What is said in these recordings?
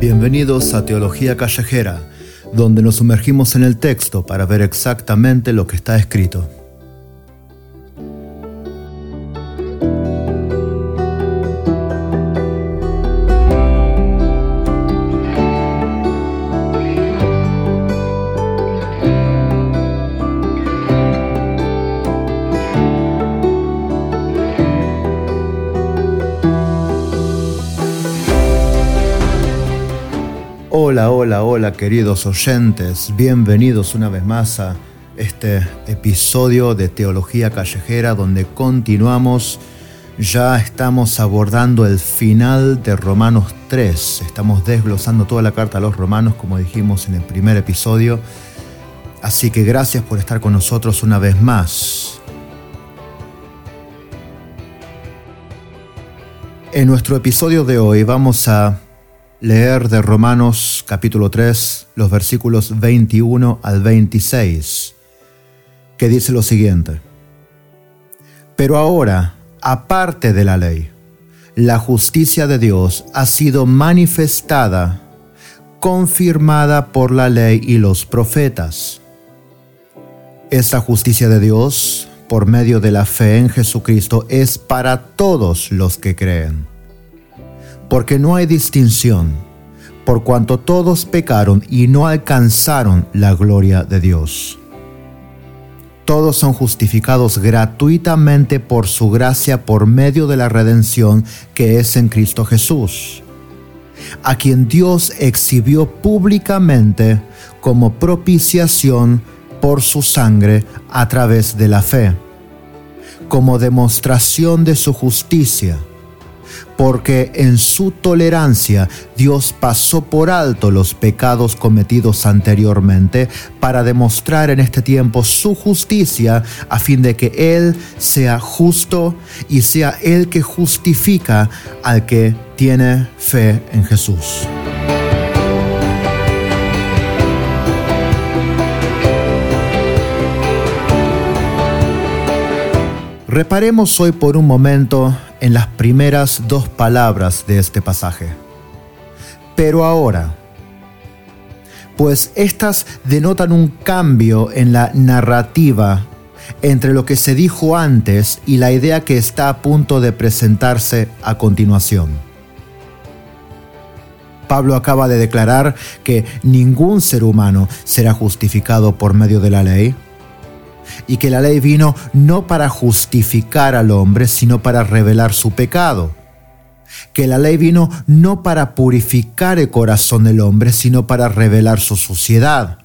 Bienvenidos a Teología Callejera, donde nos sumergimos en el texto para ver exactamente lo que está escrito. Hola, hola, hola queridos oyentes, bienvenidos una vez más a este episodio de Teología Callejera donde continuamos, ya estamos abordando el final de Romanos 3, estamos desglosando toda la carta a los romanos como dijimos en el primer episodio, así que gracias por estar con nosotros una vez más. En nuestro episodio de hoy vamos a leer de Romanos capítulo 3 los versículos 21 al 26, que dice lo siguiente. Pero ahora, aparte de la ley, la justicia de Dios ha sido manifestada, confirmada por la ley y los profetas. Esta justicia de Dios, por medio de la fe en Jesucristo, es para todos los que creen porque no hay distinción, por cuanto todos pecaron y no alcanzaron la gloria de Dios. Todos son justificados gratuitamente por su gracia por medio de la redención que es en Cristo Jesús, a quien Dios exhibió públicamente como propiciación por su sangre a través de la fe, como demostración de su justicia porque en su tolerancia Dios pasó por alto los pecados cometidos anteriormente para demostrar en este tiempo su justicia a fin de que Él sea justo y sea el que justifica al que tiene fe en Jesús. Reparemos hoy por un momento en las primeras dos palabras de este pasaje. Pero ahora, pues estas denotan un cambio en la narrativa entre lo que se dijo antes y la idea que está a punto de presentarse a continuación. Pablo acaba de declarar que ningún ser humano será justificado por medio de la ley, y que la ley vino no para justificar al hombre, sino para revelar su pecado. Que la ley vino no para purificar el corazón del hombre, sino para revelar su suciedad.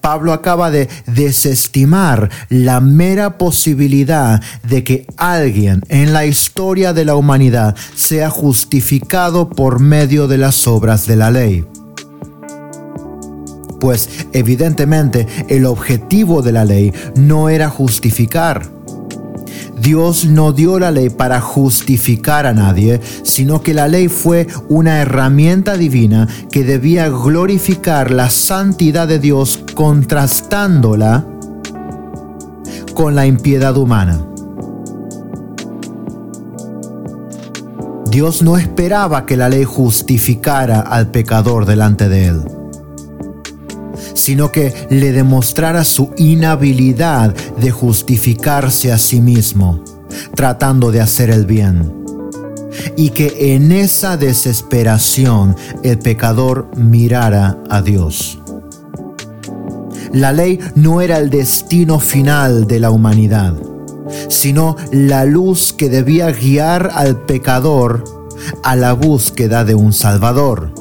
Pablo acaba de desestimar la mera posibilidad de que alguien en la historia de la humanidad sea justificado por medio de las obras de la ley pues evidentemente el objetivo de la ley no era justificar. Dios no dio la ley para justificar a nadie, sino que la ley fue una herramienta divina que debía glorificar la santidad de Dios contrastándola con la impiedad humana. Dios no esperaba que la ley justificara al pecador delante de él sino que le demostrara su inhabilidad de justificarse a sí mismo, tratando de hacer el bien. Y que en esa desesperación el pecador mirara a Dios. La ley no era el destino final de la humanidad, sino la luz que debía guiar al pecador a la búsqueda de un Salvador.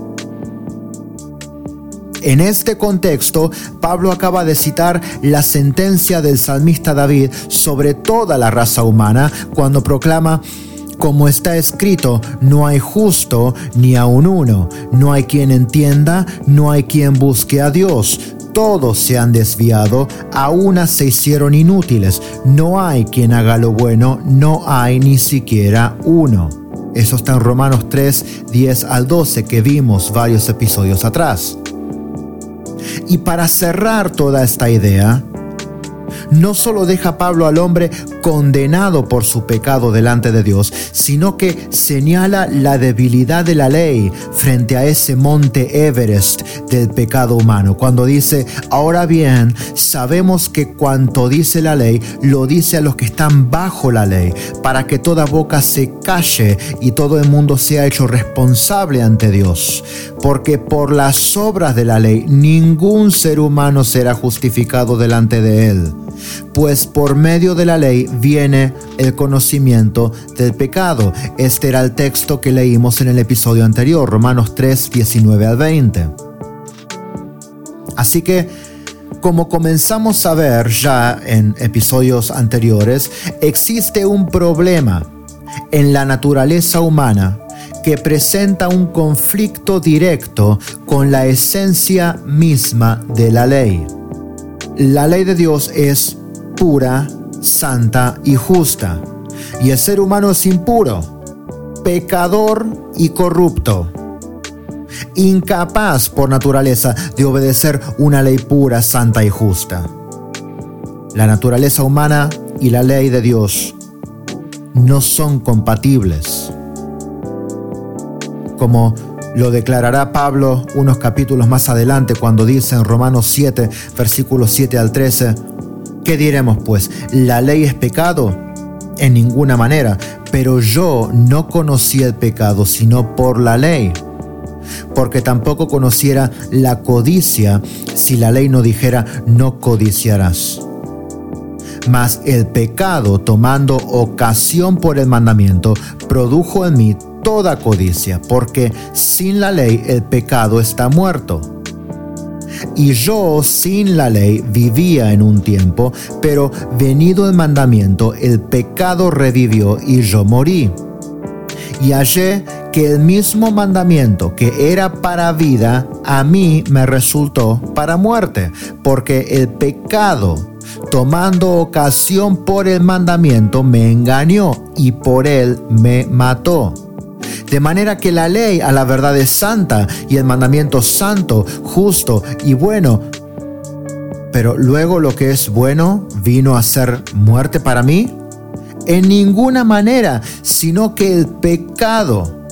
En este contexto, Pablo acaba de citar la sentencia del salmista David sobre toda la raza humana cuando proclama, como está escrito, no hay justo ni aun uno, no hay quien entienda, no hay quien busque a Dios. Todos se han desviado, a se hicieron inútiles, no hay quien haga lo bueno, no hay ni siquiera uno. Eso está en Romanos 3, 10 al 12 que vimos varios episodios atrás. Y para cerrar toda esta idea, no solo deja Pablo al hombre condenado por su pecado delante de Dios, sino que señala la debilidad de la ley frente a ese monte Everest del pecado humano, cuando dice, ahora bien, sabemos que cuanto dice la ley, lo dice a los que están bajo la ley, para que toda boca se calle y todo el mundo sea hecho responsable ante Dios, porque por las obras de la ley ningún ser humano será justificado delante de él pues por medio de la ley viene el conocimiento del pecado. Este era el texto que leímos en el episodio anterior, Romanos 3, 19 al 20. Así que, como comenzamos a ver ya en episodios anteriores, existe un problema en la naturaleza humana que presenta un conflicto directo con la esencia misma de la ley. La ley de Dios es pura, santa y justa, y el ser humano es impuro, pecador y corrupto, incapaz por naturaleza de obedecer una ley pura, santa y justa. La naturaleza humana y la ley de Dios no son compatibles. Como lo declarará Pablo unos capítulos más adelante cuando dice en Romanos 7, versículos 7 al 13, ¿qué diremos pues? ¿La ley es pecado? En ninguna manera, pero yo no conocí el pecado sino por la ley, porque tampoco conociera la codicia si la ley no dijera no codiciarás. Mas el pecado, tomando ocasión por el mandamiento, produjo en mí toda codicia, porque sin la ley el pecado está muerto. Y yo sin la ley vivía en un tiempo, pero venido el mandamiento, el pecado revivió y yo morí. Y hallé que el mismo mandamiento que era para vida, a mí me resultó para muerte, porque el pecado, tomando ocasión por el mandamiento, me engañó y por él me mató. De manera que la ley a la verdad es santa y el mandamiento santo, justo y bueno. Pero luego lo que es bueno vino a ser muerte para mí. En ninguna manera, sino que el pecado,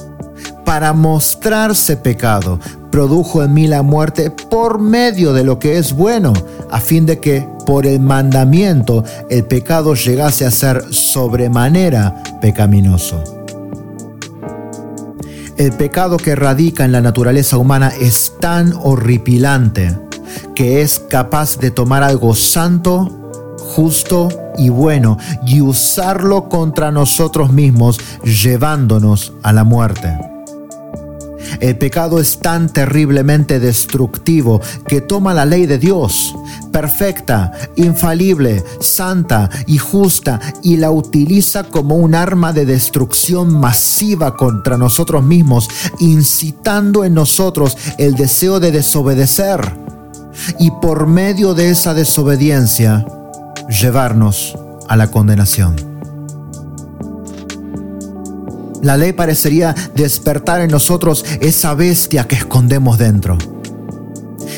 para mostrarse pecado, produjo en mí la muerte por medio de lo que es bueno, a fin de que por el mandamiento el pecado llegase a ser sobremanera pecaminoso. El pecado que radica en la naturaleza humana es tan horripilante que es capaz de tomar algo santo, justo y bueno y usarlo contra nosotros mismos, llevándonos a la muerte. El pecado es tan terriblemente destructivo que toma la ley de Dios, perfecta, infalible, santa y justa, y la utiliza como un arma de destrucción masiva contra nosotros mismos, incitando en nosotros el deseo de desobedecer y por medio de esa desobediencia llevarnos a la condenación. La ley parecería despertar en nosotros esa bestia que escondemos dentro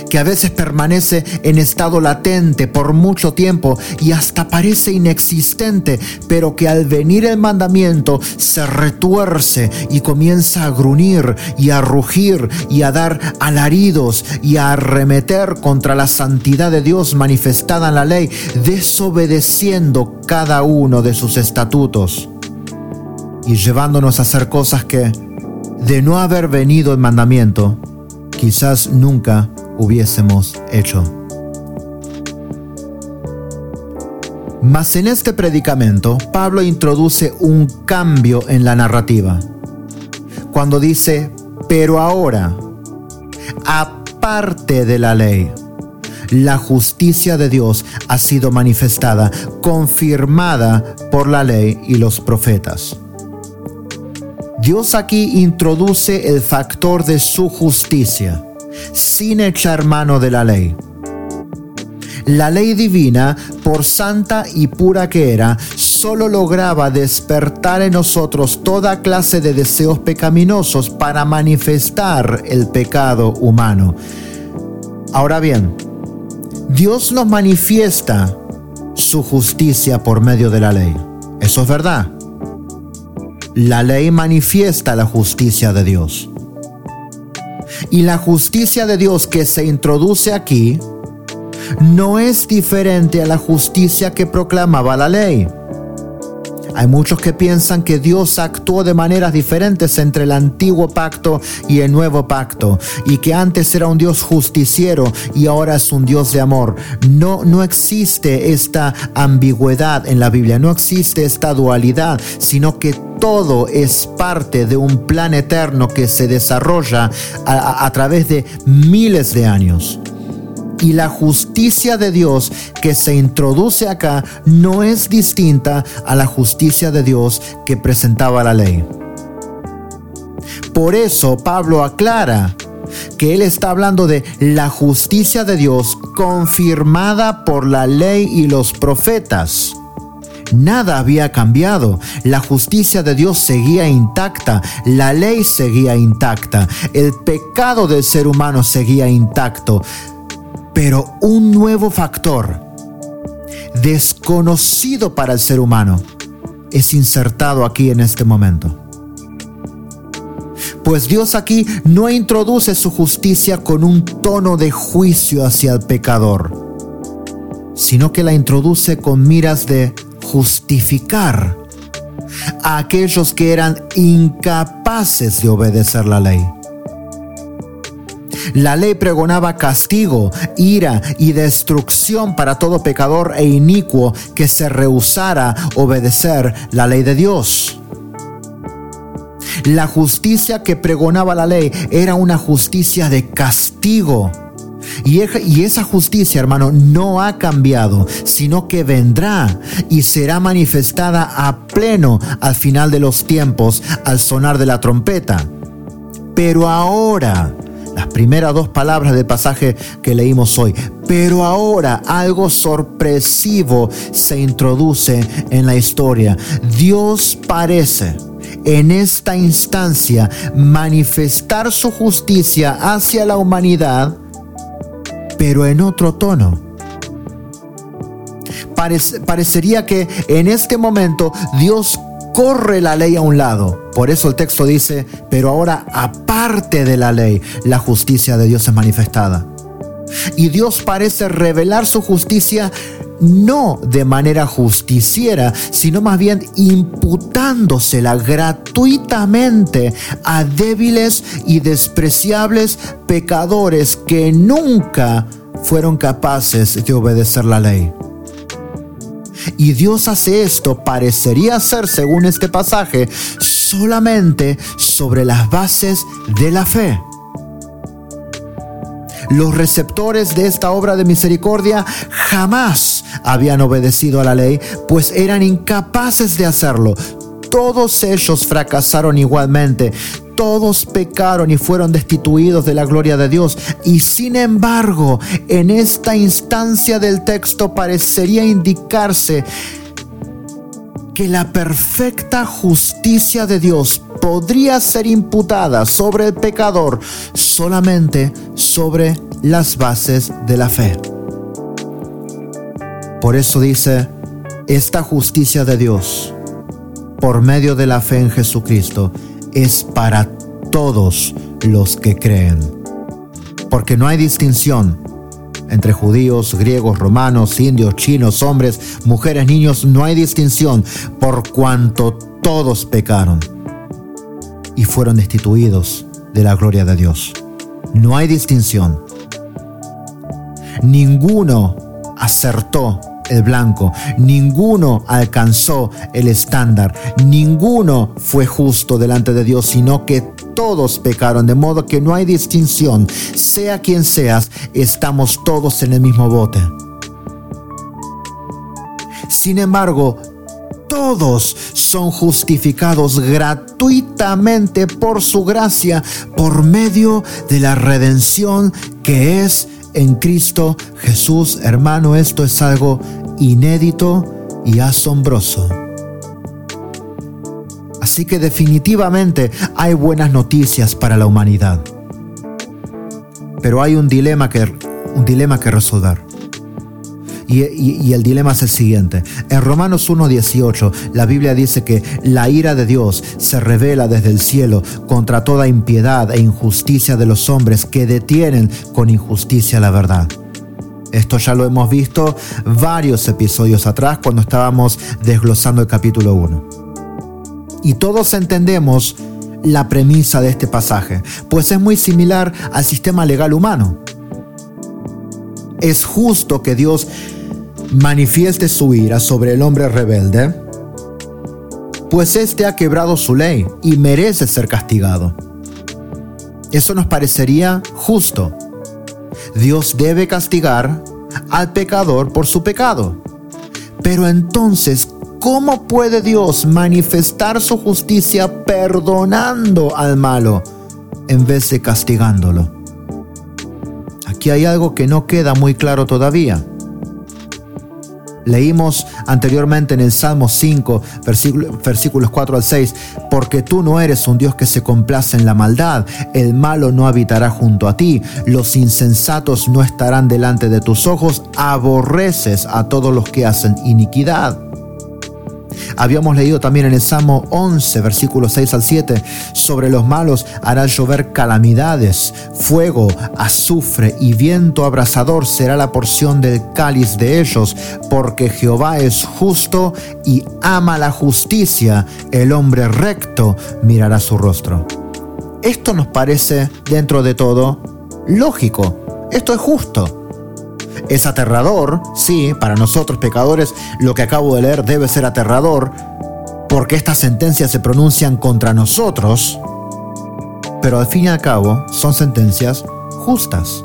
que a veces permanece en estado latente por mucho tiempo y hasta parece inexistente, pero que al venir el mandamiento se retuerce y comienza a gruñir y a rugir y a dar alaridos y a arremeter contra la santidad de Dios manifestada en la ley, desobedeciendo cada uno de sus estatutos y llevándonos a hacer cosas que, de no haber venido el mandamiento, quizás nunca hubiésemos hecho. Mas en este predicamento, Pablo introduce un cambio en la narrativa. Cuando dice, pero ahora, aparte de la ley, la justicia de Dios ha sido manifestada, confirmada por la ley y los profetas. Dios aquí introduce el factor de su justicia, sin echar mano de la ley. La ley divina, por santa y pura que era, solo lograba despertar en nosotros toda clase de deseos pecaminosos para manifestar el pecado humano. Ahora bien, Dios nos manifiesta su justicia por medio de la ley. Eso es verdad. La ley manifiesta la justicia de Dios. Y la justicia de Dios que se introduce aquí no es diferente a la justicia que proclamaba la ley. Hay muchos que piensan que Dios actuó de maneras diferentes entre el antiguo pacto y el nuevo pacto y que antes era un Dios justiciero y ahora es un Dios de amor. No, no existe esta ambigüedad en la Biblia, no existe esta dualidad, sino que todo es parte de un plan eterno que se desarrolla a, a través de miles de años y la justicia de Dios que se introduce acá no es distinta a la justicia de Dios que presentaba la ley. Por eso Pablo aclara que él está hablando de la justicia de Dios confirmada por la ley y los profetas. Nada había cambiado, la justicia de Dios seguía intacta, la ley seguía intacta, el pecado del ser humano seguía intacto. Pero un nuevo factor, desconocido para el ser humano, es insertado aquí en este momento. Pues Dios aquí no introduce su justicia con un tono de juicio hacia el pecador, sino que la introduce con miras de justificar a aquellos que eran incapaces de obedecer la ley. La ley pregonaba castigo, ira y destrucción para todo pecador e inicuo que se rehusara obedecer la ley de Dios. La justicia que pregonaba la ley era una justicia de castigo. Y, esa justicia, hermano, no ha cambiado, sino que vendrá y será manifestada a pleno al final de los tiempos, al sonar de la trompeta. Pero ahora, las primeras dos palabras del pasaje que leímos hoy. Pero ahora algo sorpresivo se introduce en la historia. Dios parece en esta instancia manifestar su justicia hacia la humanidad, pero en otro tono. parecería que en este momento Dios corre la ley a un lado. Por eso el texto dice, pero ahora aparte de la ley, la justicia de Dios es manifestada. Y Dios parece revelar su justicia no de manera justiciera, sino más bien imputándosela gratuitamente a débiles y despreciables pecadores que nunca fueron capaces de obedecer la ley. Y Dios hace esto, parecería ser, según este pasaje, solamente sobre las bases de la fe. Los receptores de esta obra de misericordia jamás habían obedecido a la ley, pues eran incapaces de hacerlo. Todos ellos fracasaron igualmente todos pecaron y fueron destituidos de la gloria de Dios. Y sin embargo, en esta instancia del texto parecería indicarse que la perfecta justicia de Dios podría ser imputada sobre el pecador solamente sobre las bases de la fe. Por eso dice, esta justicia de Dios, por medio de la fe en Jesucristo, es para todos los que creen. Porque no hay distinción entre judíos, griegos, romanos, indios, chinos, hombres, mujeres, niños, no hay distinción por cuanto todos pecaron y fueron destituidos de la gloria de Dios. No hay distinción. Ninguno acertó el blanco. Ninguno alcanzó el estándar. Ninguno fue justo delante de Dios, sino que todos pecaron, de modo que no hay distinción. Sea quien seas, estamos todos en el mismo bote. Sin embargo, todos son justificados gratuitamente por su gracia, por medio de la redención que es en Cristo Jesús. Hermano, esto es algo inédito y asombroso. Así que definitivamente hay buenas noticias para la humanidad. Pero hay un dilema que, un dilema que resolver. Y, el dilema es el siguiente. En Romanos 1.18 la Biblia dice que la ira de Dios se revela desde el cielo contra toda impiedad e injusticia de los hombres que detienen con injusticia la verdad. Esto ya lo hemos visto varios episodios atrás cuando estábamos desglosando el capítulo 1. Y todos entendemos la premisa de este pasaje, pues es muy similar al sistema legal humano. Es justo que Dios manifieste su ira sobre el hombre rebelde, pues éste ha quebrado su ley y merece ser castigado. Eso nos parecería justo. Dios debe castigar al pecador por su pecado. Pero entonces, ¿cómo puede Dios manifestar su justicia perdonando al malo en vez de castigándolo? Aquí hay algo que no queda muy claro todavía. Leímos anteriormente en el Salmo 5, versículos 4 al 6, porque tú no eres un Dios que se complace en la maldad, el malo no habitará junto a ti, los insensatos no estarán delante de tus ojos, aborreces a todos los que hacen iniquidad. Habíamos leído también en el Salmo 11, versículos 6 al 7, sobre los malos hará llover calamidades, fuego, azufre y viento abrasador será la porción del cáliz de ellos, porque Jehová es justo y ama la justicia, el hombre recto mirará su rostro. Esto nos parece, dentro de todo, lógico. Esto es justo. Es aterrador, sí, para nosotros pecadores lo que acabo de leer debe ser aterrador, porque estas sentencias se pronuncian contra nosotros, pero al fin y al cabo son sentencias justas.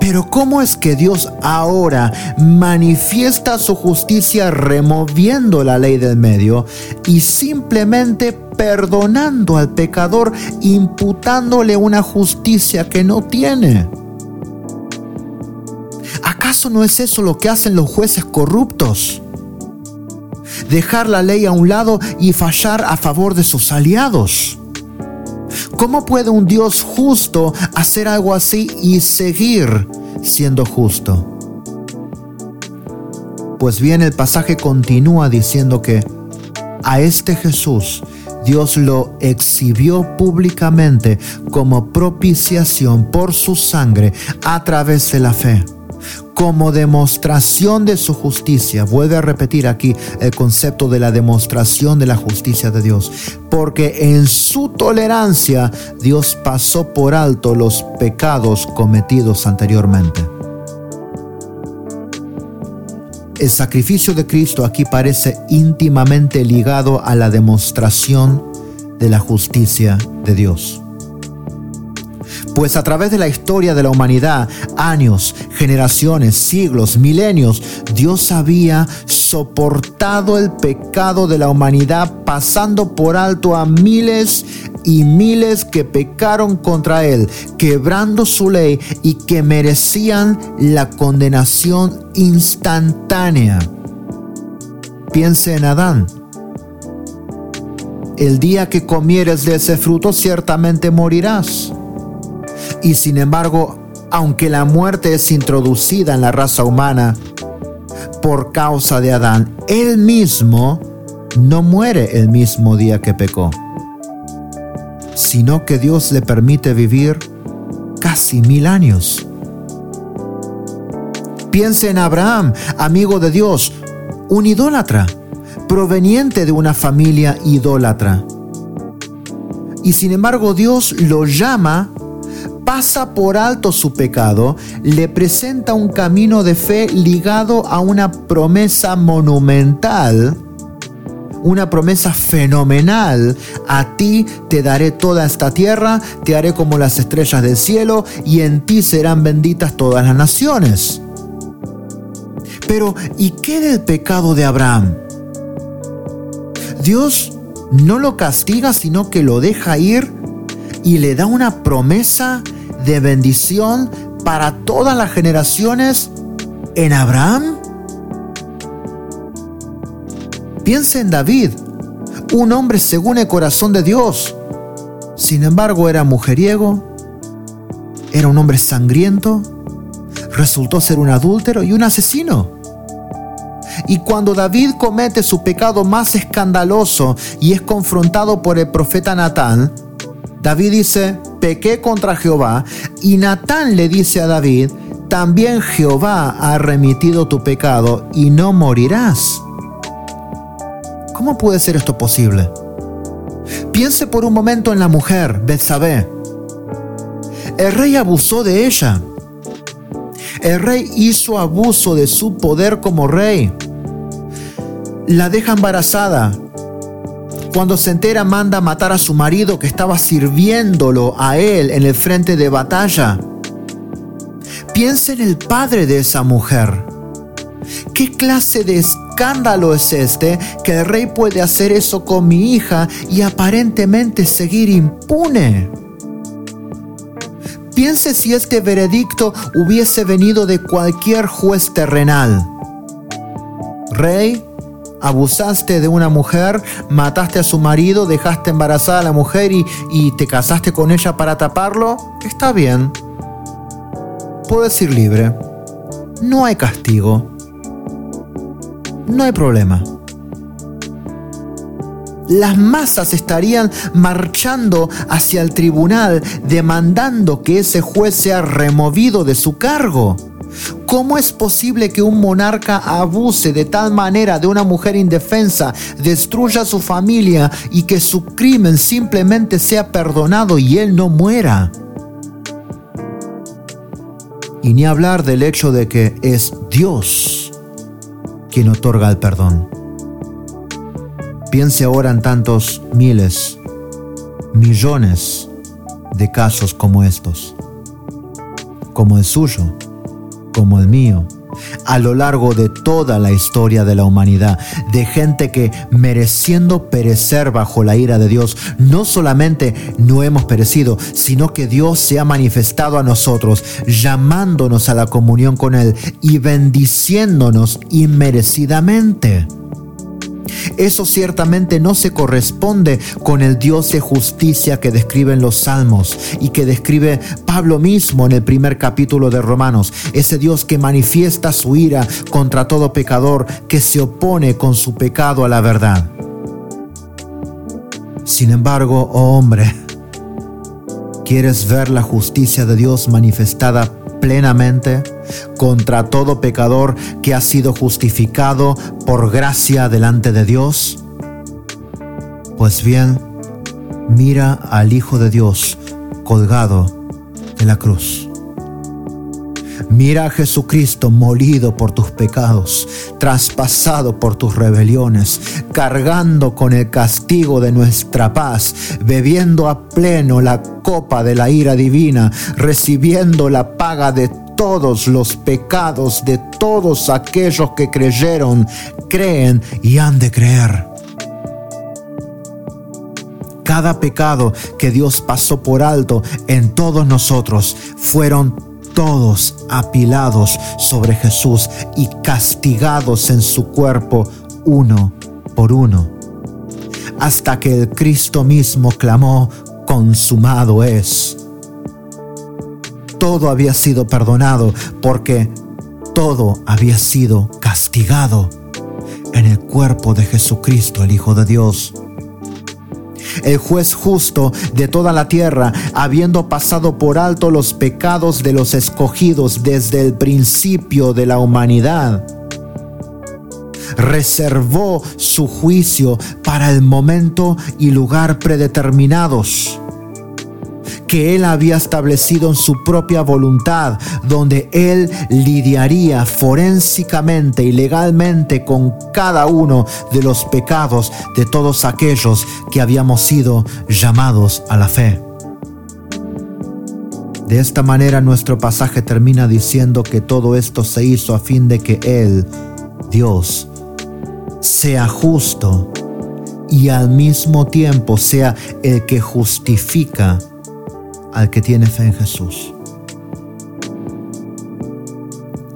Pero ¿cómo es que Dios ahora manifiesta su justicia removiendo la ley del medio y simplemente perdonando al pecador, imputándole una justicia que no tiene? ¿Acaso no es eso lo que hacen los jueces corruptos? Dejar la ley a un lado y fallar a favor de sus aliados. ¿Cómo puede un Dios justo hacer algo así y seguir siendo justo? Pues bien, el pasaje continúa diciendo que a este Jesús Dios lo exhibió públicamente como propiciación por su sangre a través de la fe como demostración de su justicia. Vuelve a repetir aquí el concepto de la demostración de la justicia de Dios. Porque en su tolerancia Dios pasó por alto los pecados cometidos anteriormente. El sacrificio de Cristo aquí parece íntimamente ligado a la demostración de la justicia de Dios. Pues a través de la historia de la humanidad, años, generaciones, siglos, milenios, Dios había soportado el pecado de la humanidad pasando por alto a miles y miles que pecaron contra Él, quebrando su ley y que merecían la condenación instantánea. Piense en Adán. El día que comieres de ese fruto ciertamente morirás. Y sin embargo, aunque la muerte es introducida en la raza humana por causa de Adán, él mismo no muere el mismo día que pecó, sino que Dios le permite vivir casi mil años. Piense en Abraham, amigo de Dios, un idólatra, proveniente de una familia idólatra. Y sin embargo Dios lo llama pasa por alto su pecado, le presenta un camino de fe ligado a una promesa monumental, una promesa fenomenal. A ti te daré toda esta tierra, te haré como las estrellas del cielo, y en ti serán benditas todas las naciones. Pero, ¿y qué del pecado de Abraham? Dios no lo castiga, sino que lo deja ir y le da una promesa de bendición para todas las generaciones en Abraham? Piensa en David, un hombre según el corazón de Dios. Sin embargo, era mujeriego, era un hombre sangriento, resultó ser un adúltero y un asesino. Y cuando David comete su pecado más escandaloso y es confrontado por el profeta Natán, David dice, pequé contra Jehová, y Natán le dice a David, también Jehová ha remitido tu pecado y no morirás. ¿Cómo puede ser esto posible? Piense por un momento en la mujer, Betsabé. El rey abusó de ella. El rey hizo abuso de su poder como rey. La deja embarazada. Cuando se entera manda matar a su marido que estaba sirviéndolo a él en el frente de batalla. Piensa en el padre de esa mujer. ¿Qué clase de escándalo es este que el rey puede hacer eso con mi hija y aparentemente seguir impune? Piense si este veredicto hubiese venido de cualquier juez terrenal. Rey, abusaste de una mujer, mataste a su marido, dejaste embarazada a la mujer y, y te casaste con ella para taparlo, está bien puedes ir libre. No hay castigo. No hay problema. Las masas estarían marchando hacia el tribunal demandando que ese juez sea removido de su cargo. ¿Cómo es posible que un monarca abuse de tal manera de una mujer indefensa, destruya su familia y que su crimen simplemente sea perdonado y él no muera? Y ni hablar del hecho de que es Dios quien otorga el perdón. Piense ahora en tantos miles, millones de casos como estos, como el suyo, como el mío a lo largo de toda la historia de la humanidad, de gente que mereciendo perecer bajo la ira de Dios, no solamente no hemos perecido, sino que Dios se ha manifestado a nosotros, llamándonos a la comunión con Él y bendiciéndonos inmerecidamente. Eso ciertamente no se corresponde con el Dios de justicia que describen los salmos y que describe Pablo mismo en el primer capítulo de Romanos. Ese Dios que manifiesta su ira contra todo pecador que se opone con su pecado a la verdad. Sin embargo, oh hombre, ¿quieres ver la justicia de Dios manifestada plenamente contra todo pecador que ha sido justificado por gracia delante de Dios? Pues bien, mira al Hijo de Dios colgado en la cruz. Mira a Jesucristo molido por tus pecados, traspasado por tus rebeliones, cargando con el castigo de nuestra paz, bebiendo a pleno la copa de la ira divina, recibiendo la paga de todos los pecados de todos aquellos que creyeron, creen y han de creer. Cada pecado que Dios pasó por alto en todos nosotros fueron todos apilados sobre Jesús y castigados en su cuerpo uno por uno, hasta que el Cristo mismo clamó, consumado es. Todo había sido perdonado porque todo había sido castigado en el cuerpo de Jesucristo, el Hijo de Dios el juez justo de toda la tierra, habiendo pasado por alto los pecados de los escogidos desde el principio de la humanidad reservó su juicio para el momento y lugar predeterminados que Él había establecido en su propia voluntad, donde Él lidiaría forensicamente y legalmente con cada uno de los pecados de todos aquellos que habíamos sido llamados a la fe. De esta manera nuestro pasaje termina diciendo que todo esto se hizo a fin de que Él, Dios, sea justo y al mismo tiempo sea el que justifica al que tiene fe en Jesús.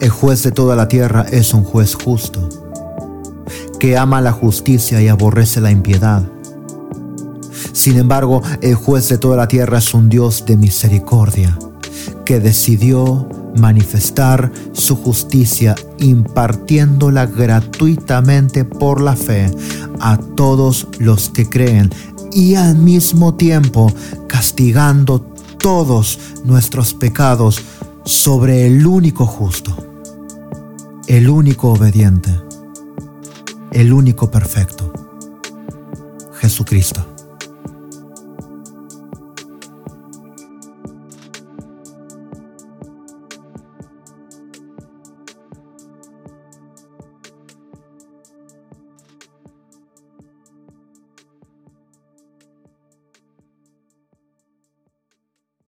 El juez de toda la tierra es un juez justo, que ama la justicia y aborrece la impiedad. Sin embargo, el juez de toda la tierra es un Dios de misericordia, que decidió manifestar su justicia impartiéndola gratuitamente por la fe a todos los que creen y al mismo tiempo castigando todos nuestros pecados sobre el único justo, el único obediente, el único perfecto, Jesucristo.